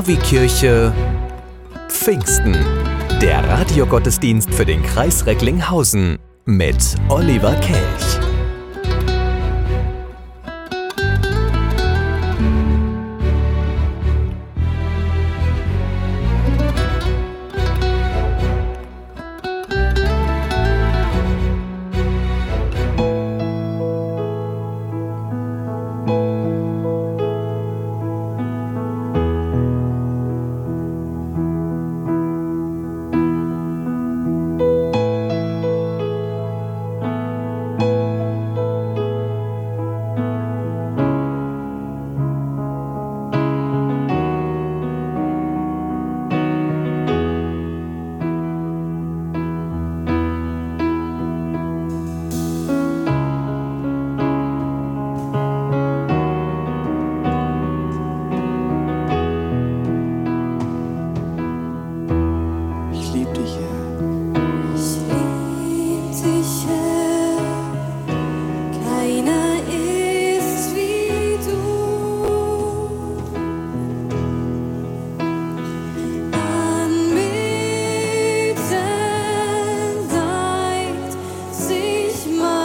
Pavikirche Pfingsten. Der Radiogottesdienst für den Kreis Recklinghausen mit Oliver Kelch. Christmas.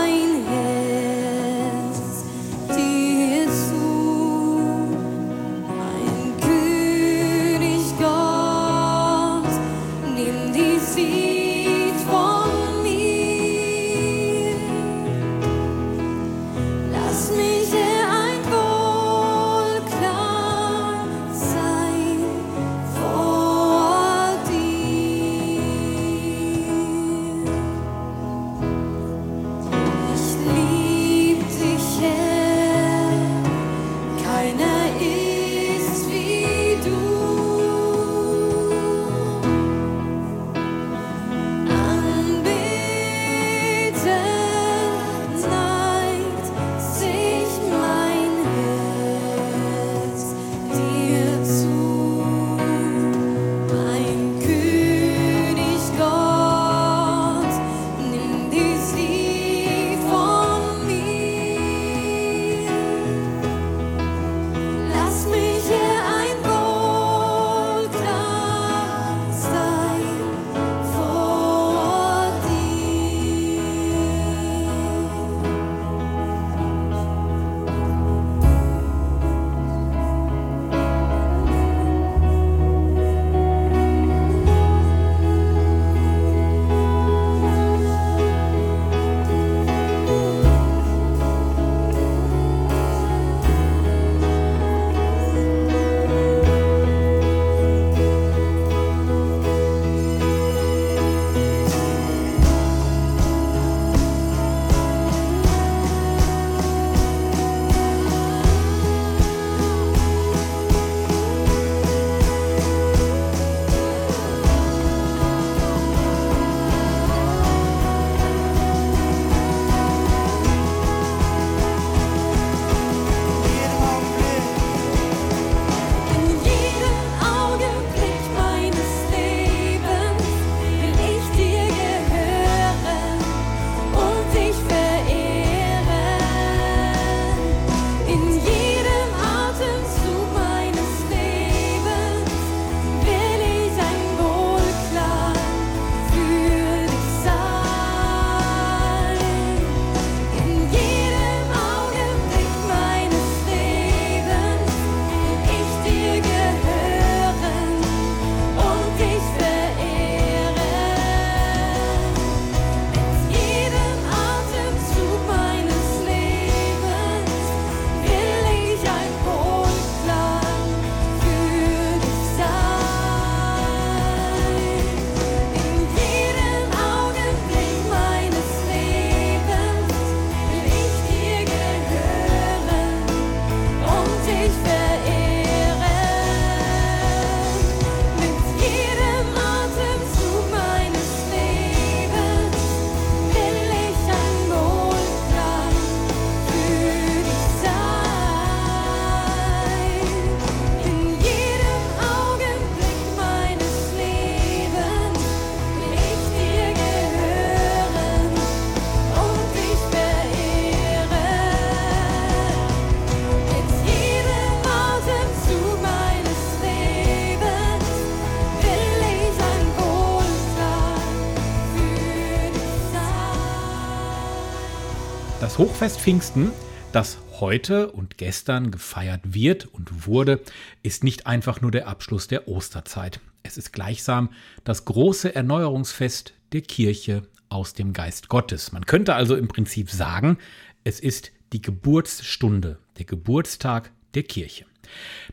Hochfest Pfingsten, das heute und gestern gefeiert wird und wurde, ist nicht einfach nur der Abschluss der Osterzeit. Es ist gleichsam das große Erneuerungsfest der Kirche aus dem Geist Gottes. Man könnte also im Prinzip sagen, es ist die Geburtsstunde, der Geburtstag der Kirche.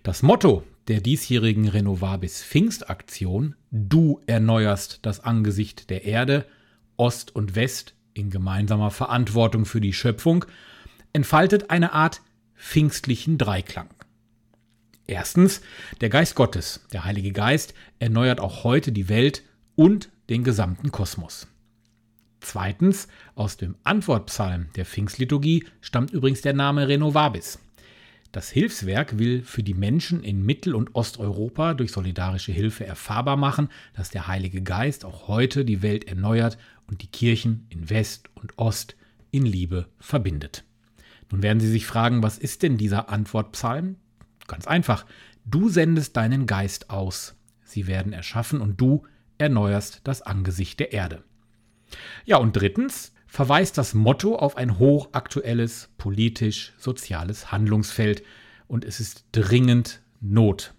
Das Motto der diesjährigen Renovabis Pfingstaktion Du erneuerst das Angesicht der Erde, Ost und West in gemeinsamer Verantwortung für die Schöpfung, entfaltet eine Art pfingstlichen Dreiklang. Erstens, der Geist Gottes, der Heilige Geist, erneuert auch heute die Welt und den gesamten Kosmos. Zweitens, aus dem Antwortpsalm der Pfingstliturgie stammt übrigens der Name Renovabis. Das Hilfswerk will für die Menschen in Mittel- und Osteuropa durch solidarische Hilfe erfahrbar machen, dass der Heilige Geist auch heute die Welt erneuert und die Kirchen in West und Ost in Liebe verbindet. Nun werden Sie sich fragen, was ist denn dieser Antwortpsalm? Ganz einfach, du sendest deinen Geist aus, sie werden erschaffen und du erneuerst das Angesicht der Erde. Ja, und drittens, verweist das Motto auf ein hochaktuelles politisch-soziales Handlungsfeld und es ist dringend Not.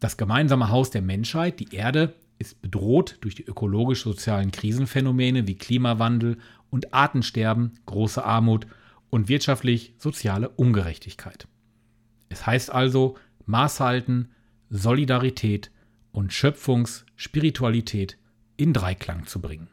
Das gemeinsame Haus der Menschheit, die Erde, ist bedroht durch die ökologisch-sozialen Krisenphänomene wie Klimawandel und Artensterben, große Armut und wirtschaftlich-soziale Ungerechtigkeit. Es heißt also, Maß halten, Solidarität und Schöpfungsspiritualität in Dreiklang zu bringen.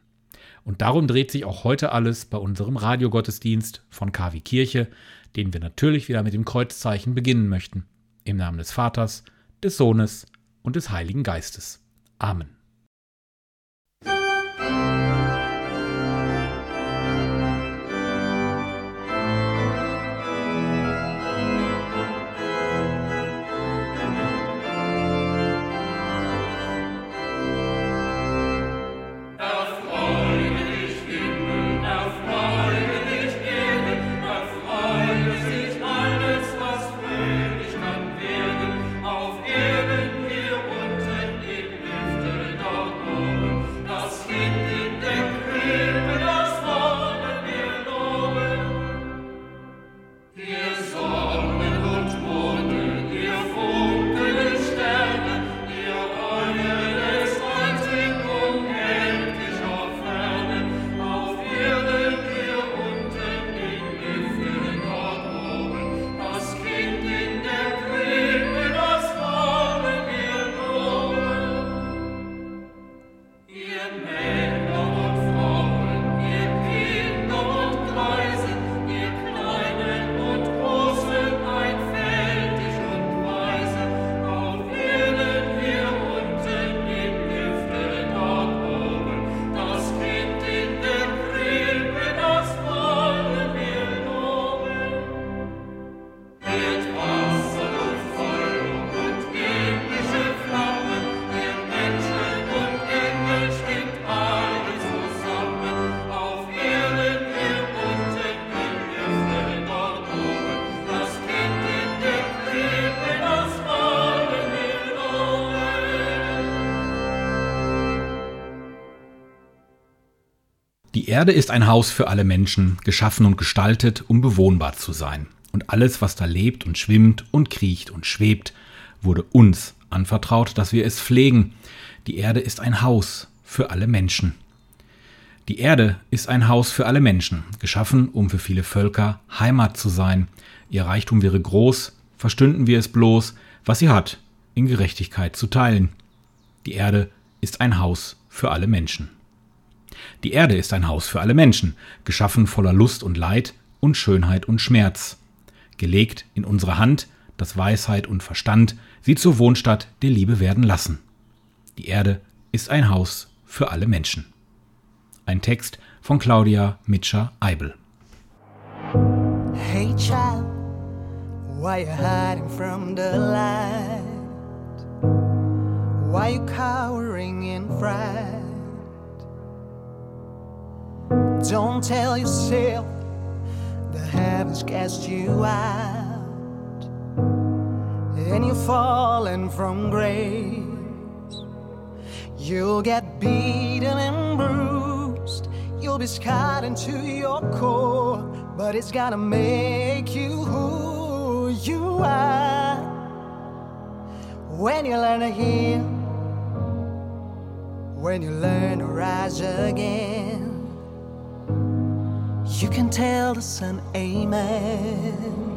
Und darum dreht sich auch heute alles bei unserem Radiogottesdienst von KW Kirche, den wir natürlich wieder mit dem Kreuzzeichen beginnen möchten. Im Namen des Vaters, des Sohnes und des Heiligen Geistes. Amen. Die Erde ist ein Haus für alle Menschen, geschaffen und gestaltet, um bewohnbar zu sein. Und alles, was da lebt und schwimmt und kriecht und schwebt, wurde uns anvertraut, dass wir es pflegen. Die Erde ist ein Haus für alle Menschen. Die Erde ist ein Haus für alle Menschen, geschaffen, um für viele Völker Heimat zu sein. Ihr Reichtum wäre groß, verstünden wir es bloß, was sie hat, in Gerechtigkeit zu teilen. Die Erde ist ein Haus für alle Menschen. Die Erde ist ein Haus für alle Menschen, geschaffen voller Lust und Leid und Schönheit und Schmerz. Gelegt in unsere Hand, dass Weisheit und Verstand sie zur Wohnstatt der Liebe werden lassen. Die Erde ist ein Haus für alle Menschen. Ein Text von Claudia Mitscher-Eibel. Hey child, why you hiding from the light? Why you cowering in fright? Don't tell yourself the heavens cast you out and you're falling from grace. You'll get beaten and bruised, you'll be scarred into your core. but it's gonna make you who you are when you learn to heal, when you learn to rise again. You can tell the sun, Amen.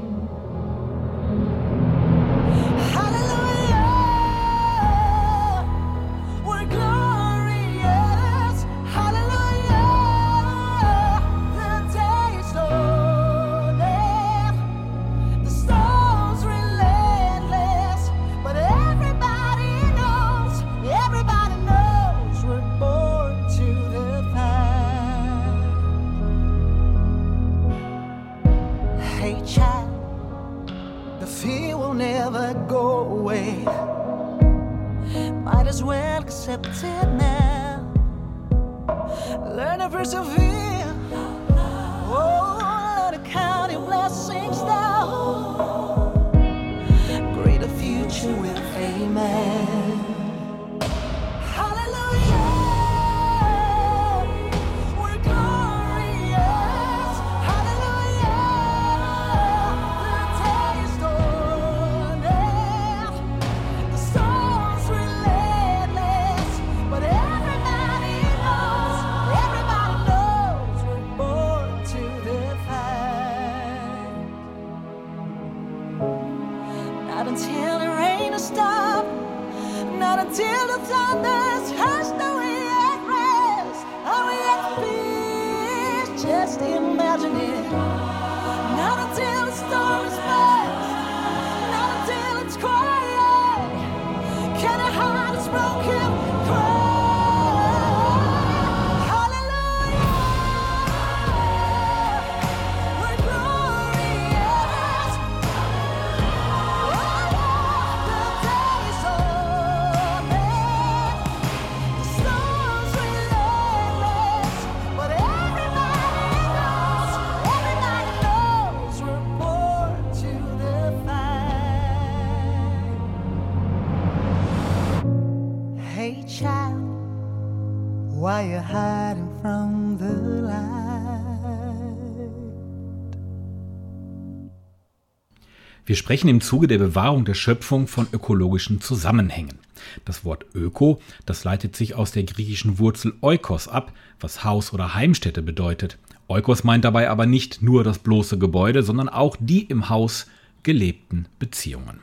Wir sprechen im Zuge der Bewahrung der Schöpfung von ökologischen Zusammenhängen. Das Wort Öko, das leitet sich aus der griechischen Wurzel Oikos ab, was Haus oder Heimstätte bedeutet. Oikos meint dabei aber nicht nur das bloße Gebäude, sondern auch die im Haus gelebten Beziehungen.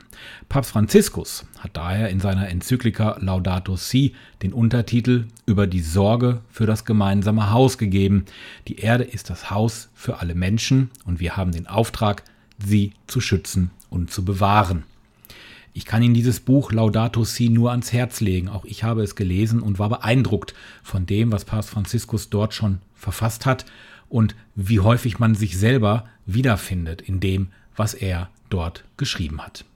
Papst Franziskus hat daher in seiner Enzyklika Laudato Si den Untertitel über die Sorge für das gemeinsame Haus gegeben. Die Erde ist das Haus für alle Menschen und wir haben den Auftrag, sie zu schützen und zu bewahren. Ich kann Ihnen dieses Buch Laudato Si nur ans Herz legen. Auch ich habe es gelesen und war beeindruckt von dem, was Papst Franziskus dort schon verfasst hat und wie häufig man sich selber wiederfindet in dem, was er dort geschrieben hat.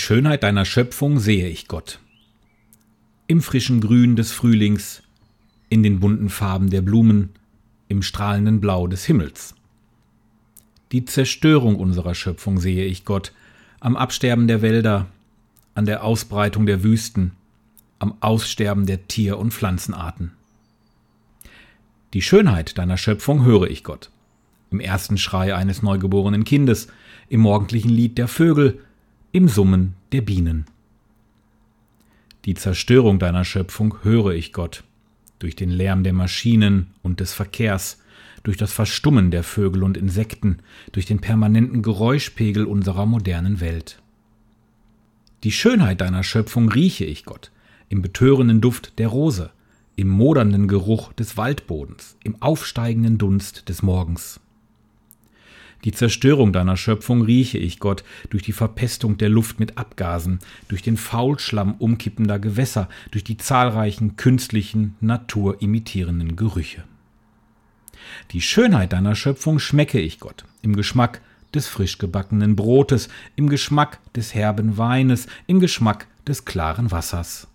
Schönheit deiner Schöpfung sehe ich, Gott. Im frischen Grün des Frühlings, in den bunten Farben der Blumen, im strahlenden Blau des Himmels. Die Zerstörung unserer Schöpfung sehe ich, Gott, am Absterben der Wälder, an der Ausbreitung der Wüsten, am Aussterben der Tier- und Pflanzenarten. Die Schönheit deiner Schöpfung höre ich, Gott. Im ersten Schrei eines neugeborenen Kindes, im morgendlichen Lied der Vögel, im Summen der Bienen. Die Zerstörung deiner Schöpfung höre ich, Gott, durch den Lärm der Maschinen und des Verkehrs, durch das Verstummen der Vögel und Insekten, durch den permanenten Geräuschpegel unserer modernen Welt. Die Schönheit deiner Schöpfung rieche ich, Gott, im betörenden Duft der Rose, im modernden Geruch des Waldbodens, im aufsteigenden Dunst des Morgens. Die Zerstörung deiner Schöpfung rieche ich, Gott, durch die Verpestung der Luft mit Abgasen, durch den Faulschlamm umkippender Gewässer, durch die zahlreichen künstlichen, naturimitierenden Gerüche. Die Schönheit deiner Schöpfung schmecke ich, Gott, im Geschmack des frisch gebackenen Brotes, im Geschmack des herben Weines, im Geschmack des klaren Wassers.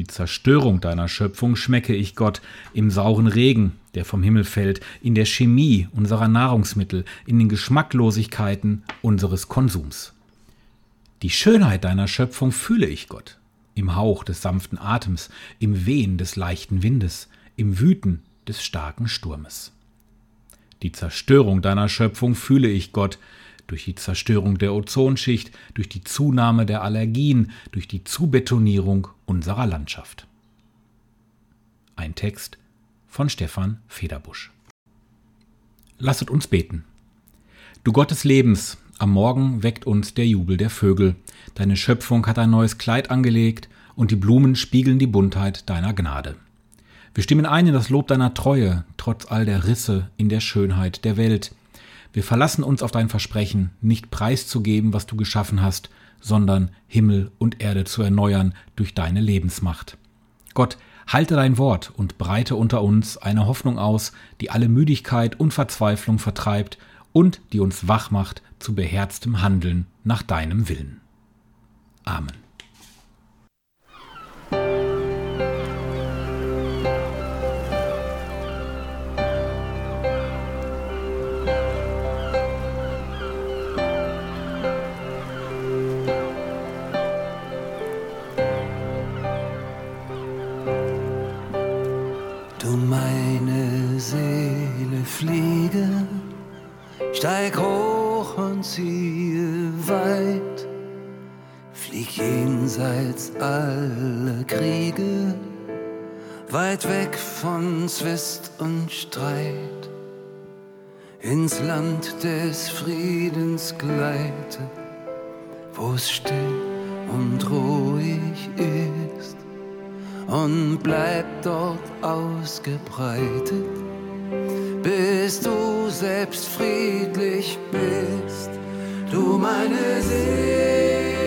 Die Zerstörung deiner Schöpfung schmecke ich, Gott, im sauren Regen, der vom Himmel fällt, in der Chemie unserer Nahrungsmittel, in den Geschmacklosigkeiten unseres Konsums. Die Schönheit deiner Schöpfung fühle ich, Gott, im Hauch des sanften Atems, im Wehen des leichten Windes, im Wüten des starken Sturmes. Die Zerstörung deiner Schöpfung fühle ich, Gott, durch die Zerstörung der Ozonschicht, durch die Zunahme der Allergien, durch die Zubetonierung unserer Landschaft. Ein Text von Stefan Federbusch. Lasset uns beten. Du Gott des Lebens, am Morgen weckt uns der Jubel der Vögel. Deine Schöpfung hat ein neues Kleid angelegt und die Blumen spiegeln die Buntheit deiner Gnade. Wir stimmen ein in das Lob deiner Treue, trotz all der Risse in der Schönheit der Welt. Wir verlassen uns auf dein Versprechen, nicht preiszugeben, was du geschaffen hast, sondern Himmel und Erde zu erneuern durch deine Lebensmacht. Gott, halte dein Wort und breite unter uns eine Hoffnung aus, die alle Müdigkeit und Verzweiflung vertreibt und die uns wach macht zu beherztem Handeln nach deinem Willen. Amen. Steig hoch und ziehe weit, flieg jenseits aller Kriege, weit weg von Zwist und Streit, ins Land des Friedens gleite, wo's still und ruhig ist. Und bleib dort ausgebreitet, bis du selbst friedlich bist, du meine Seele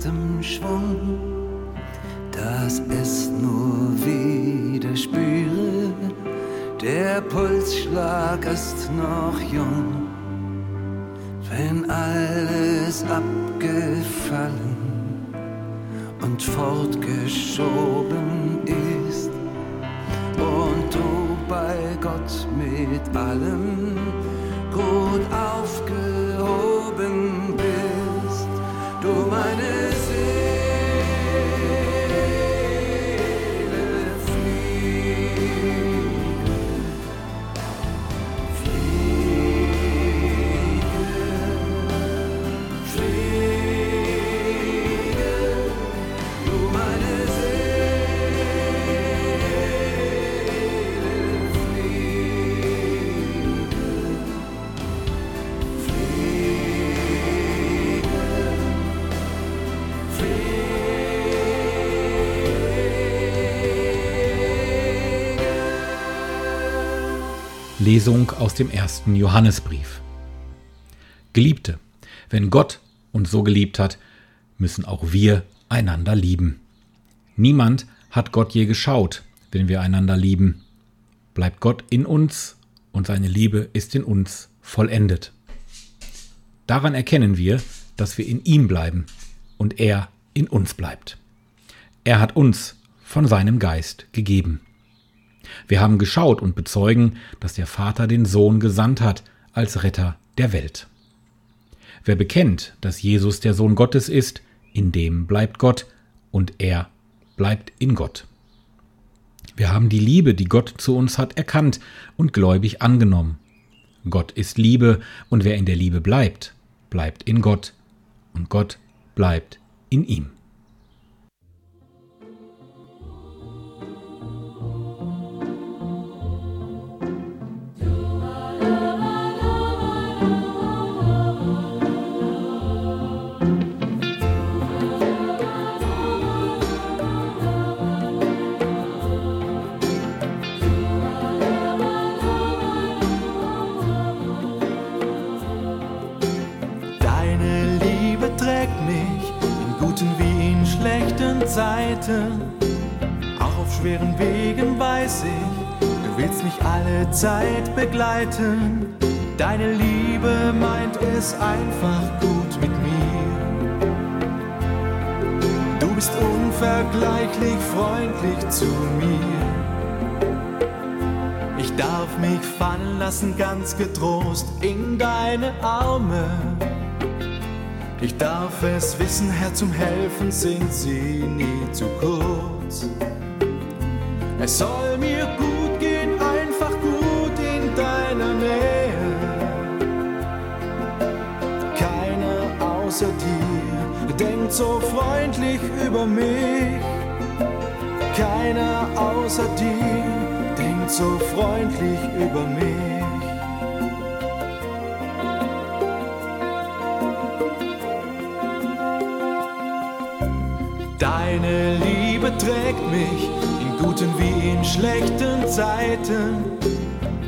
zartem Schwung, dass es nur wieder spüre, der Pulsschlag ist noch Lesung aus dem ersten Johannesbrief. Geliebte, wenn Gott uns so geliebt hat, müssen auch wir einander lieben. Niemand hat Gott je geschaut, wenn wir einander lieben. Bleibt Gott in uns und seine Liebe ist in uns vollendet. Daran erkennen wir, dass wir in ihm bleiben und er in uns bleibt. Er hat uns von seinem Geist gegeben. Wir haben geschaut und bezeugen, dass der Vater den Sohn gesandt hat als Retter der Welt. Wer bekennt, dass Jesus der Sohn Gottes ist, in dem bleibt Gott und er bleibt in Gott. Wir haben die Liebe, die Gott zu uns hat, erkannt und gläubig angenommen. Gott ist Liebe und wer in der Liebe bleibt, bleibt in Gott und Gott bleibt in ihm. Zeiten. Auch auf schweren Wegen weiß ich, du willst mich alle Zeit begleiten. Deine Liebe meint es einfach gut mit mir. Du bist unvergleichlich freundlich zu mir. Ich darf mich fallen lassen ganz getrost in deine Arme. Ich darf es wissen, Herr, zum Helfen sind sie nie zu kurz. Es soll mir gut gehen, einfach gut in deiner Nähe. Keiner außer dir denkt so freundlich über mich. Keiner außer dir denkt so freundlich über mich. Deine Liebe trägt mich in guten wie in schlechten Zeiten.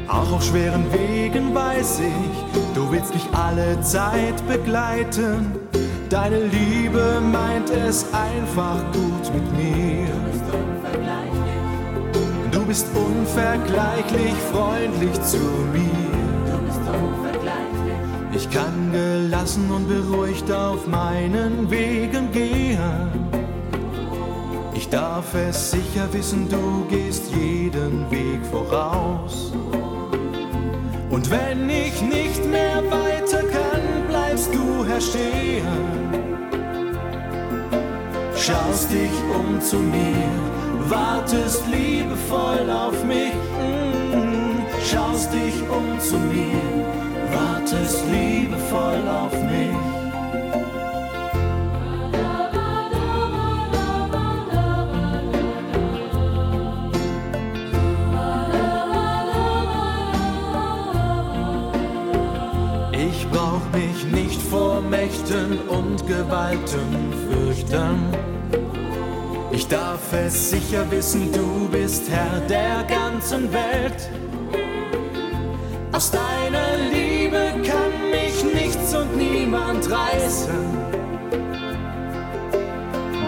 Auch auf schweren Wegen weiß ich, du willst mich alle Zeit begleiten. Deine Liebe meint es einfach gut mit mir. Du bist unvergleichlich freundlich zu mir. Ich kann gelassen und beruhigt auf meinen Wegen gehen. Ich darf es sicher wissen, du gehst jeden Weg voraus. Und wenn ich nicht mehr weiter kann, bleibst du Herr stehen. Schaust dich um zu mir, wartest liebevoll auf mich. Mm, Schaust dich um zu mir, wartest liebevoll auf mich. Mächten und Gewalten fürchten. Ich darf es sicher wissen, du bist Herr der ganzen Welt. Aus deiner Liebe kann mich nichts und niemand reißen.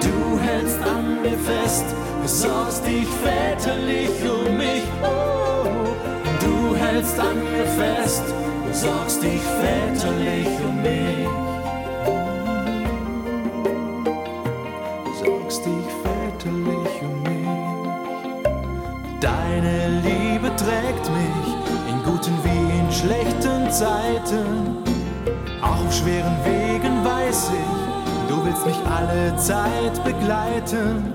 Du hältst an mir fest, sorgst dich väterlich um mich. Oh, du hältst an mir fest, sorgst dich väterlich um mich. Zeiten. Auch auf schweren Wegen weiß ich, du willst mich alle Zeit begleiten.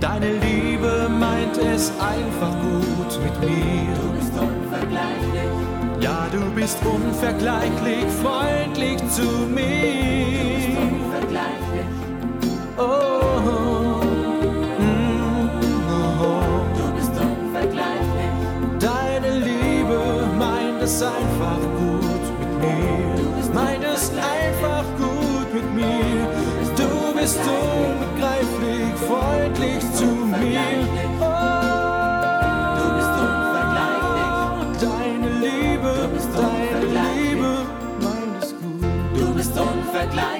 Deine Liebe meint es einfach gut mit mir. Du bist unvergleichlich. Ja, du bist unvergleichlich freundlich zu mir. Like.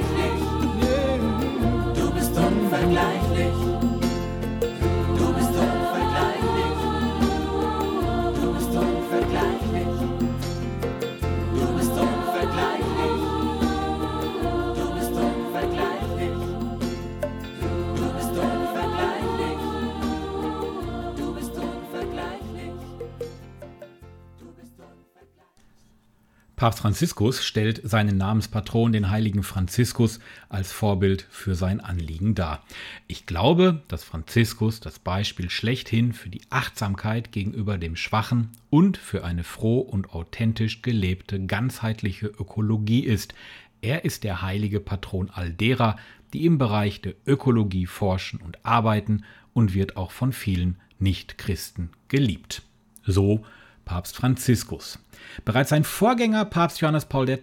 Papst Franziskus stellt seinen Namenspatron, den heiligen Franziskus, als Vorbild für sein Anliegen dar. Ich glaube, dass Franziskus das Beispiel schlechthin für die Achtsamkeit gegenüber dem Schwachen und für eine froh und authentisch gelebte ganzheitliche Ökologie ist. Er ist der heilige Patron all derer, die im Bereich der Ökologie forschen und arbeiten und wird auch von vielen Nichtchristen geliebt. So Papst Franziskus. Bereits sein Vorgänger Papst Johannes Paul II.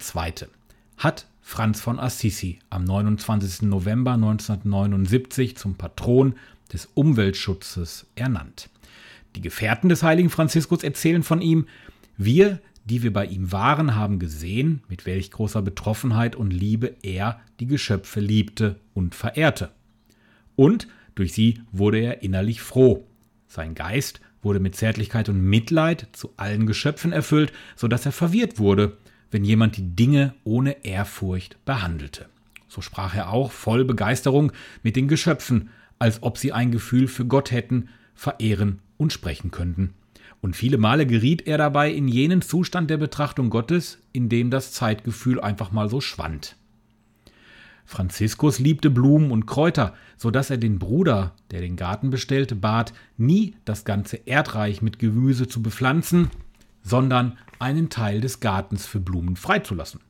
hat Franz von Assisi am 29. November 1979 zum Patron des Umweltschutzes ernannt. Die Gefährten des heiligen Franziskus erzählen von ihm, wir, die wir bei ihm waren, haben gesehen, mit welch großer Betroffenheit und Liebe er die Geschöpfe liebte und verehrte. Und durch sie wurde er innerlich froh. Sein Geist wurde mit Zärtlichkeit und Mitleid zu allen Geschöpfen erfüllt, so dass er verwirrt wurde, wenn jemand die Dinge ohne Ehrfurcht behandelte. So sprach er auch voll Begeisterung mit den Geschöpfen, als ob sie ein Gefühl für Gott hätten, verehren und sprechen könnten. Und viele Male geriet er dabei in jenen Zustand der Betrachtung Gottes, in dem das Zeitgefühl einfach mal so schwand. Franziskus liebte Blumen und Kräuter, so dass er den Bruder, der den Garten bestellte, bat, nie das ganze Erdreich mit Gemüse zu bepflanzen, sondern einen Teil des Gartens für Blumen freizulassen.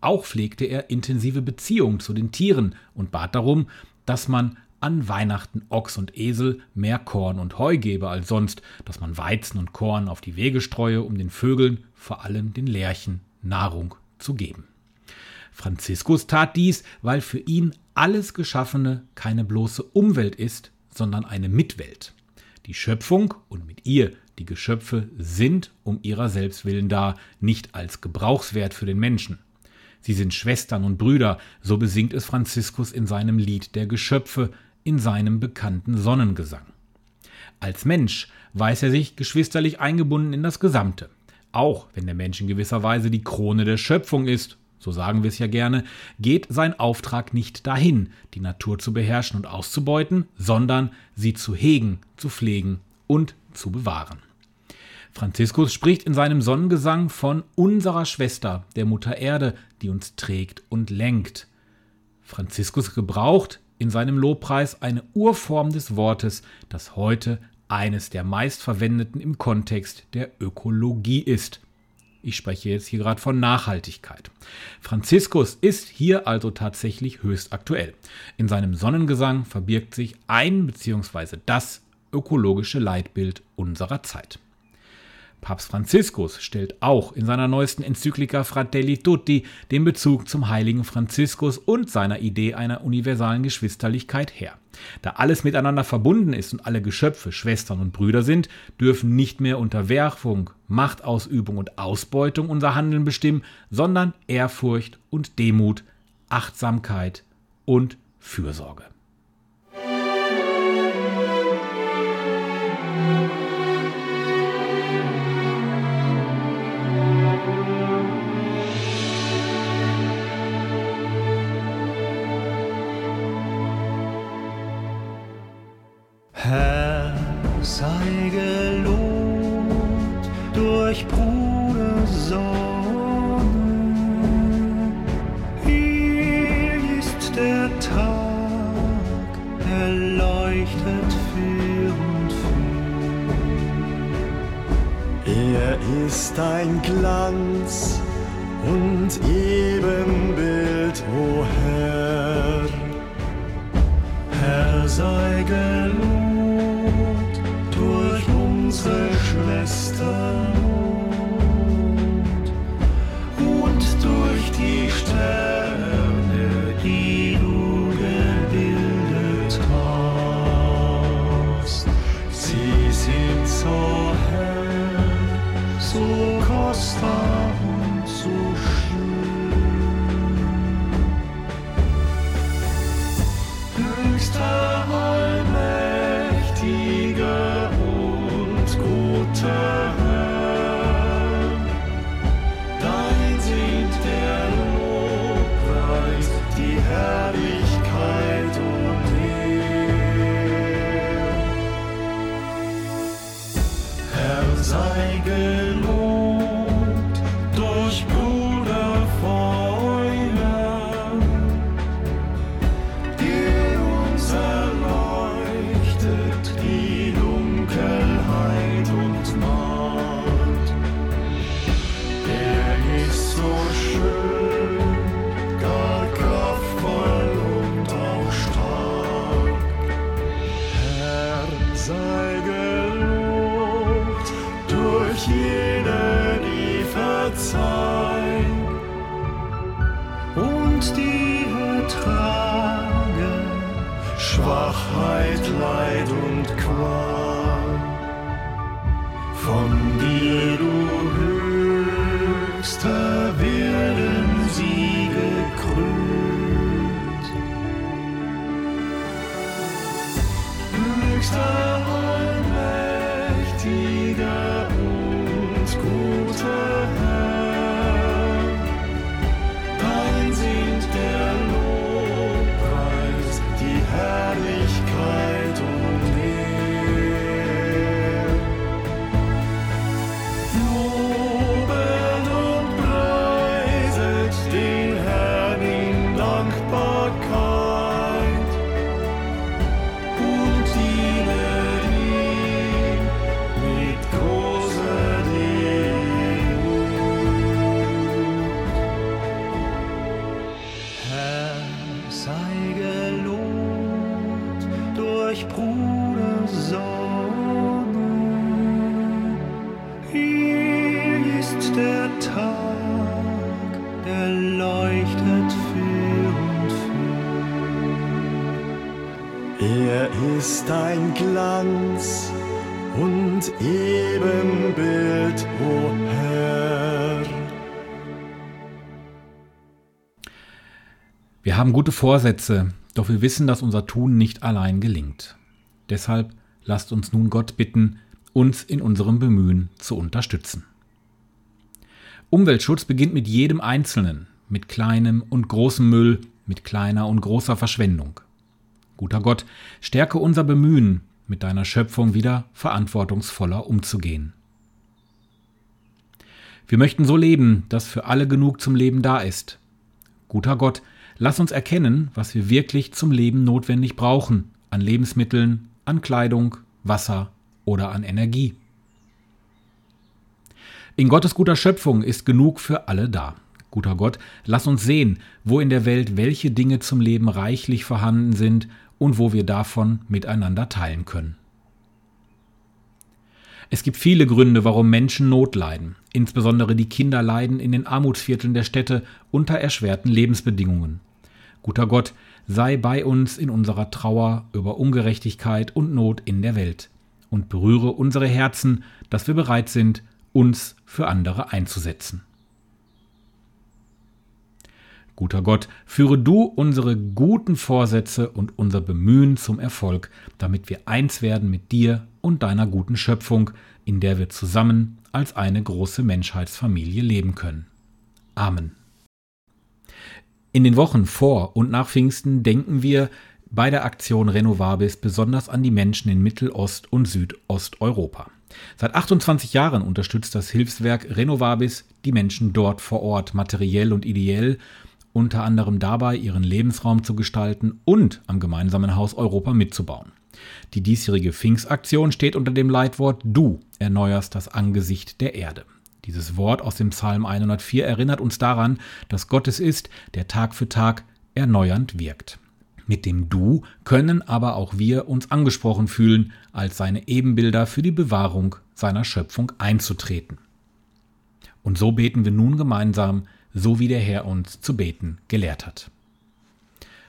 Auch pflegte er intensive Beziehungen zu den Tieren und bat darum, dass man an Weihnachten Ochs und Esel mehr Korn und Heu gebe als sonst, dass man Weizen und Korn auf die Wege streue, um den Vögeln, vor allem den Lerchen, Nahrung zu geben. Franziskus tat dies, weil für ihn alles Geschaffene keine bloße Umwelt ist, sondern eine Mitwelt. Die Schöpfung und mit ihr die Geschöpfe sind um ihrer selbst willen da, nicht als Gebrauchswert für den Menschen. Sie sind Schwestern und Brüder, so besingt es Franziskus in seinem Lied der Geschöpfe, in seinem bekannten Sonnengesang. Als Mensch weiß er sich geschwisterlich eingebunden in das Gesamte, auch wenn der Mensch in gewisser Weise die Krone der Schöpfung ist so sagen wir es ja gerne, geht sein Auftrag nicht dahin, die Natur zu beherrschen und auszubeuten, sondern sie zu hegen, zu pflegen und zu bewahren. Franziskus spricht in seinem Sonnengesang von unserer Schwester, der Mutter Erde, die uns trägt und lenkt. Franziskus gebraucht in seinem Lobpreis eine Urform des Wortes, das heute eines der meistverwendeten im Kontext der Ökologie ist. Ich spreche jetzt hier gerade von Nachhaltigkeit. Franziskus ist hier also tatsächlich höchst aktuell. In seinem Sonnengesang verbirgt sich ein bzw. das ökologische Leitbild unserer Zeit. Papst Franziskus stellt auch in seiner neuesten Enzyklika Fratelli Tutti den Bezug zum heiligen Franziskus und seiner Idee einer universalen Geschwisterlichkeit her. Da alles miteinander verbunden ist und alle Geschöpfe Schwestern und Brüder sind, dürfen nicht mehr Unterwerfung, Machtausübung und Ausbeutung unser Handeln bestimmen, sondern Ehrfurcht und Demut Achtsamkeit und Fürsorge. Herr, Sonne. Hier ist der Tag, er leuchtet für und für. Er ist ein Glanz und Ebenbild, o Herr. Herr sei gelobt durch unsere Schwestern next. Wir haben gute Vorsätze, doch wir wissen, dass unser Tun nicht allein gelingt. Deshalb lasst uns nun Gott bitten, uns in unserem Bemühen zu unterstützen. Umweltschutz beginnt mit jedem Einzelnen, mit kleinem und großem Müll, mit kleiner und großer Verschwendung. Guter Gott, stärke unser Bemühen, mit deiner Schöpfung wieder verantwortungsvoller umzugehen. Wir möchten so leben, dass für alle genug zum Leben da ist. Guter Gott, lass uns erkennen, was wir wirklich zum Leben notwendig brauchen, an Lebensmitteln, an Kleidung, Wasser oder an Energie. In Gottes guter Schöpfung ist genug für alle da. Guter Gott, lass uns sehen, wo in der Welt welche Dinge zum Leben reichlich vorhanden sind und wo wir davon miteinander teilen können. Es gibt viele Gründe, warum Menschen Not leiden. Insbesondere die Kinder leiden in den Armutsvierteln der Städte unter erschwerten Lebensbedingungen. Guter Gott, sei bei uns in unserer Trauer über Ungerechtigkeit und Not in der Welt und berühre unsere Herzen, dass wir bereit sind, uns für andere einzusetzen. Guter Gott, führe du unsere guten Vorsätze und unser Bemühen zum Erfolg, damit wir eins werden mit dir und deiner guten Schöpfung, in der wir zusammen als eine große Menschheitsfamilie leben können. Amen. In den Wochen vor und nach Pfingsten denken wir bei der Aktion Renovabis besonders an die Menschen in Mittelost- und Südosteuropa. Seit 28 Jahren unterstützt das Hilfswerk Renovabis die Menschen dort vor Ort materiell und ideell, unter anderem dabei, ihren Lebensraum zu gestalten und am gemeinsamen Haus Europa mitzubauen. Die diesjährige Pfingstaktion steht unter dem Leitwort Du erneuerst das Angesicht der Erde. Dieses Wort aus dem Psalm 104 erinnert uns daran, dass Gott es ist, der Tag für Tag erneuernd wirkt. Mit dem Du können aber auch wir uns angesprochen fühlen, als seine Ebenbilder für die Bewahrung seiner Schöpfung einzutreten. Und so beten wir nun gemeinsam, so wie der Herr uns zu beten gelehrt hat.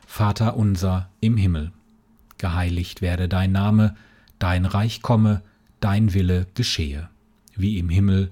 Vater unser im Himmel, geheiligt werde dein Name, dein Reich komme, dein Wille geschehe, wie im Himmel,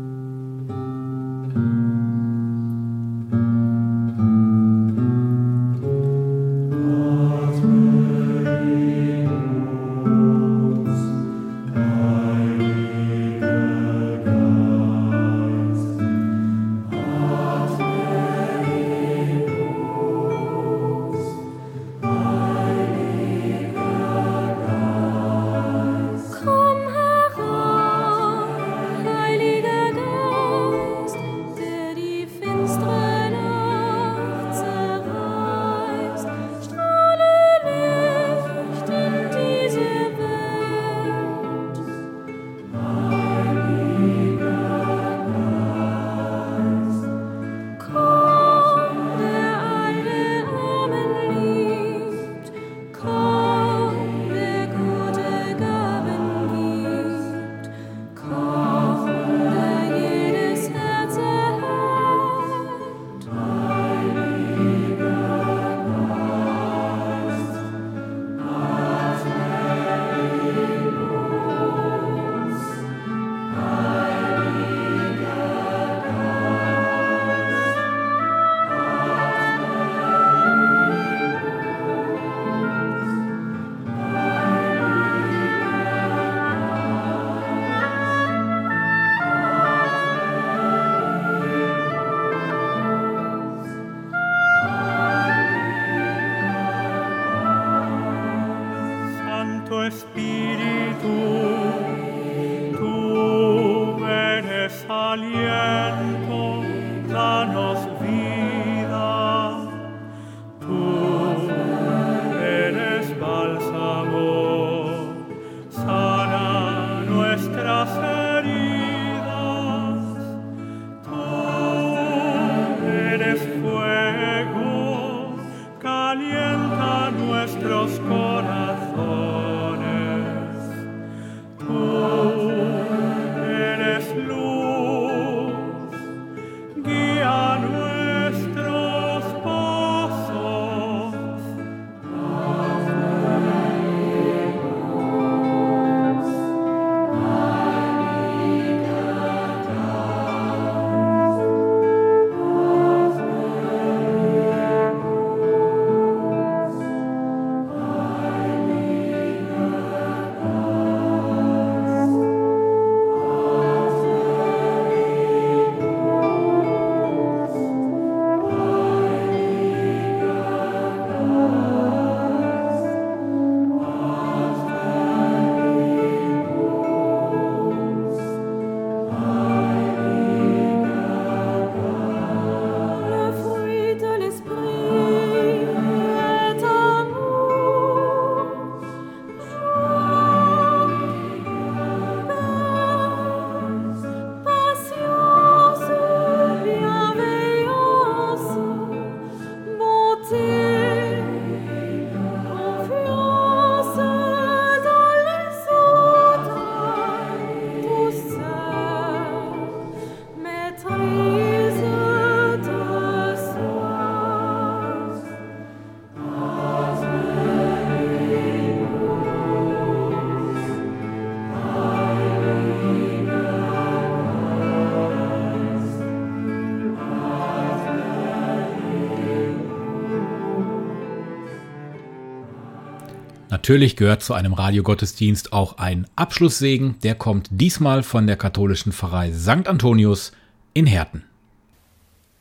Natürlich gehört zu einem Radiogottesdienst auch ein Abschlusssegen. Der kommt diesmal von der katholischen Pfarrei St. Antonius in Herten.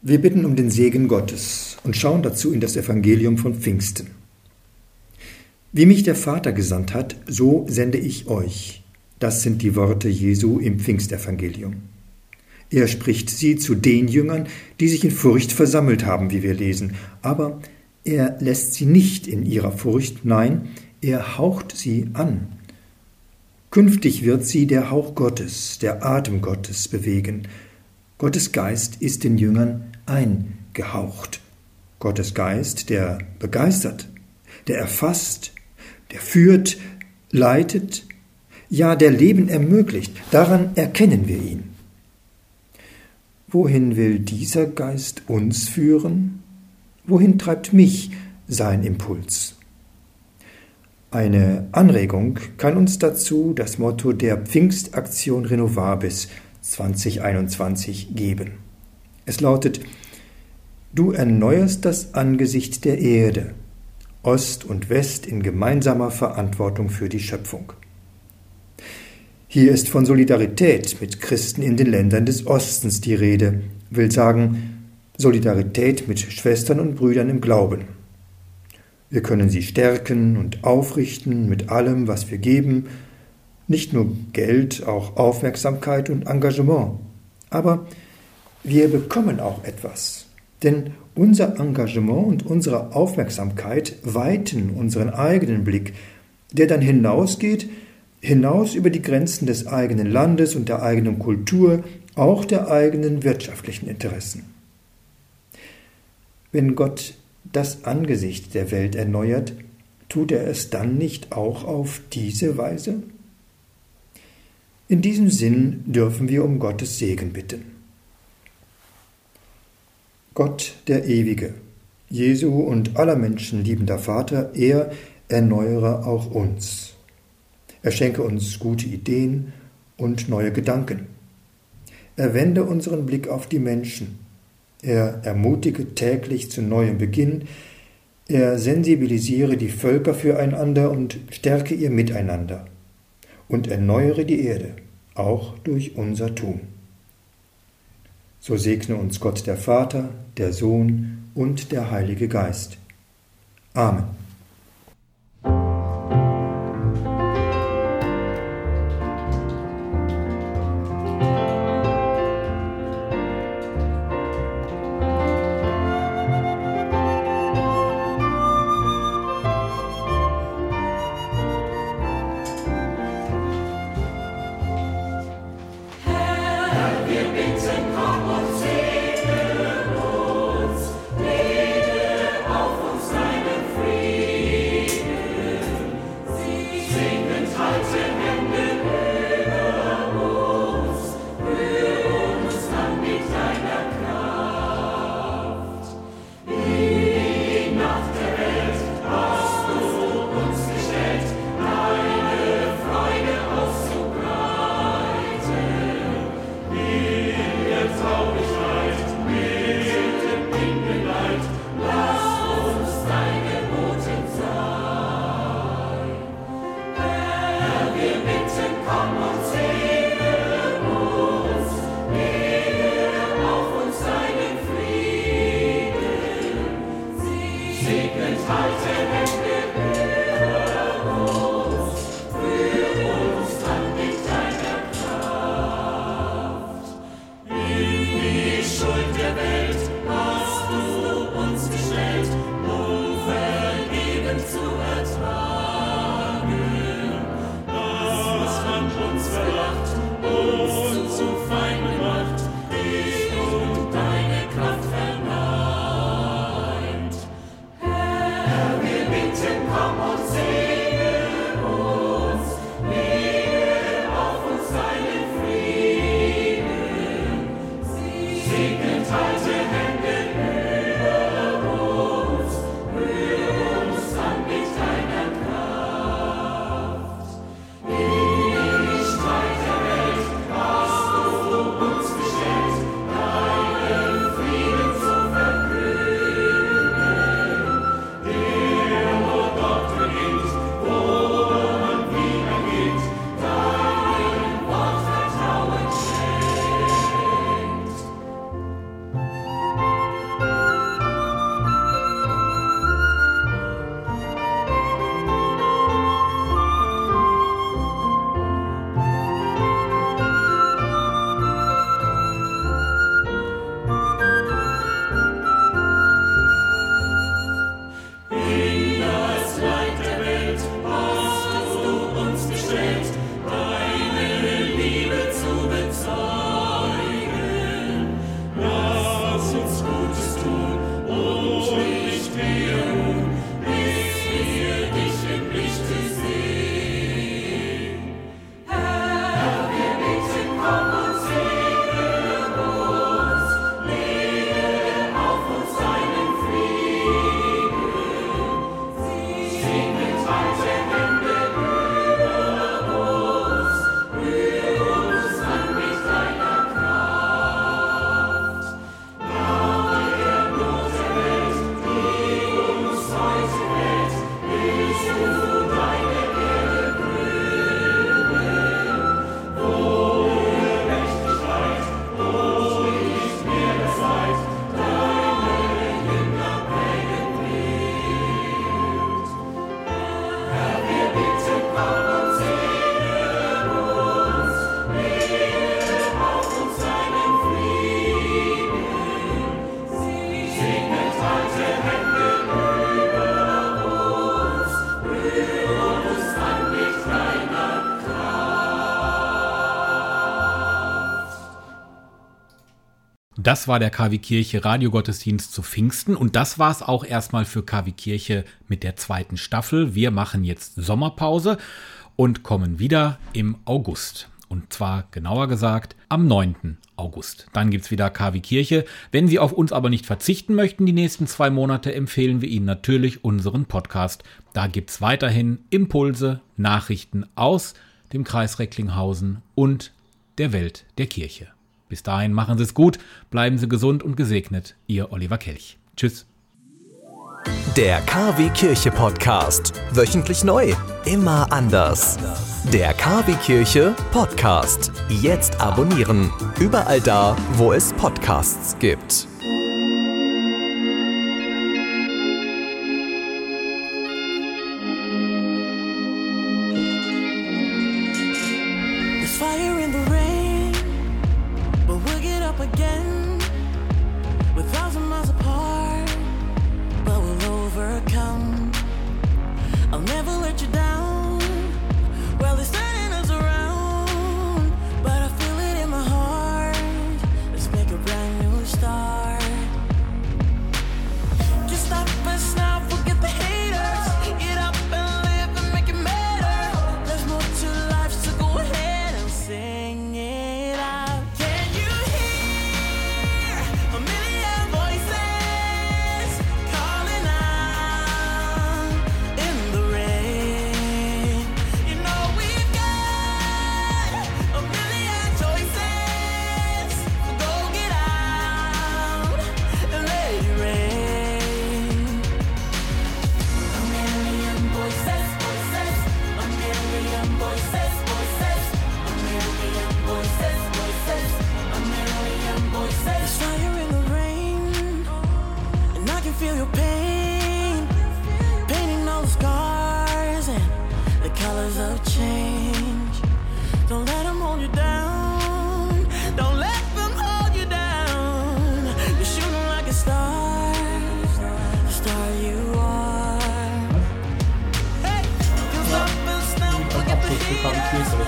Wir bitten um den Segen Gottes und schauen dazu in das Evangelium von Pfingsten. Wie mich der Vater gesandt hat, so sende ich euch. Das sind die Worte Jesu im Pfingstevangelium. Er spricht sie zu den Jüngern, die sich in Furcht versammelt haben, wie wir lesen, aber er lässt sie nicht in ihrer Furcht, nein, er haucht sie an. Künftig wird sie der Hauch Gottes, der Atem Gottes bewegen. Gottes Geist ist den Jüngern eingehaucht. Gottes Geist, der begeistert, der erfasst, der führt, leitet, ja, der Leben ermöglicht. Daran erkennen wir ihn. Wohin will dieser Geist uns führen? Wohin treibt mich sein Impuls? Eine Anregung kann uns dazu das Motto der Pfingstaktion Renovabis 2021 geben. Es lautet, Du erneuerst das Angesicht der Erde, Ost und West in gemeinsamer Verantwortung für die Schöpfung. Hier ist von Solidarität mit Christen in den Ländern des Ostens die Rede, will sagen Solidarität mit Schwestern und Brüdern im Glauben. Wir können sie stärken und aufrichten mit allem, was wir geben, nicht nur Geld, auch Aufmerksamkeit und Engagement. Aber wir bekommen auch etwas, denn unser Engagement und unsere Aufmerksamkeit weiten unseren eigenen Blick, der dann hinausgeht hinaus über die Grenzen des eigenen Landes und der eigenen Kultur, auch der eigenen wirtschaftlichen Interessen. Wenn Gott das Angesicht der Welt erneuert, tut er es dann nicht auch auf diese Weise? In diesem Sinn dürfen wir um Gottes Segen bitten. Gott der Ewige, Jesu und aller Menschen liebender Vater, er erneuere auch uns. Er schenke uns gute Ideen und neue Gedanken. Er wende unseren Blick auf die Menschen. Er ermutige täglich zu neuem Beginn. Er sensibilisiere die Völker füreinander und stärke ihr Miteinander. Und erneuere die Erde, auch durch unser Tun. So segne uns Gott der Vater, der Sohn und der Heilige Geist. Amen. deepens heights and Das war der KW Kirche Radiogottesdienst zu Pfingsten und das war es auch erstmal für KW Kirche mit der zweiten Staffel. Wir machen jetzt Sommerpause und kommen wieder im August. Und zwar genauer gesagt am 9. August. Dann gibt es wieder KW Kirche. Wenn Sie auf uns aber nicht verzichten möchten die nächsten zwei Monate, empfehlen wir Ihnen natürlich unseren Podcast. Da gibt es weiterhin Impulse, Nachrichten aus dem Kreis Recklinghausen und der Welt der Kirche. Bis dahin machen Sie es gut, bleiben Sie gesund und gesegnet. Ihr Oliver Kelch. Tschüss. Der KW Kirche Podcast. Wöchentlich neu. Immer anders. Der KW Kirche Podcast. Jetzt abonnieren. Überall da, wo es Podcasts gibt.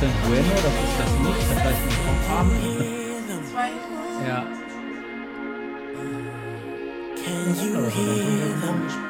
Vincent Bueno, das ist das nicht, das heißt nicht vom Amen. Ja, Can you hear them?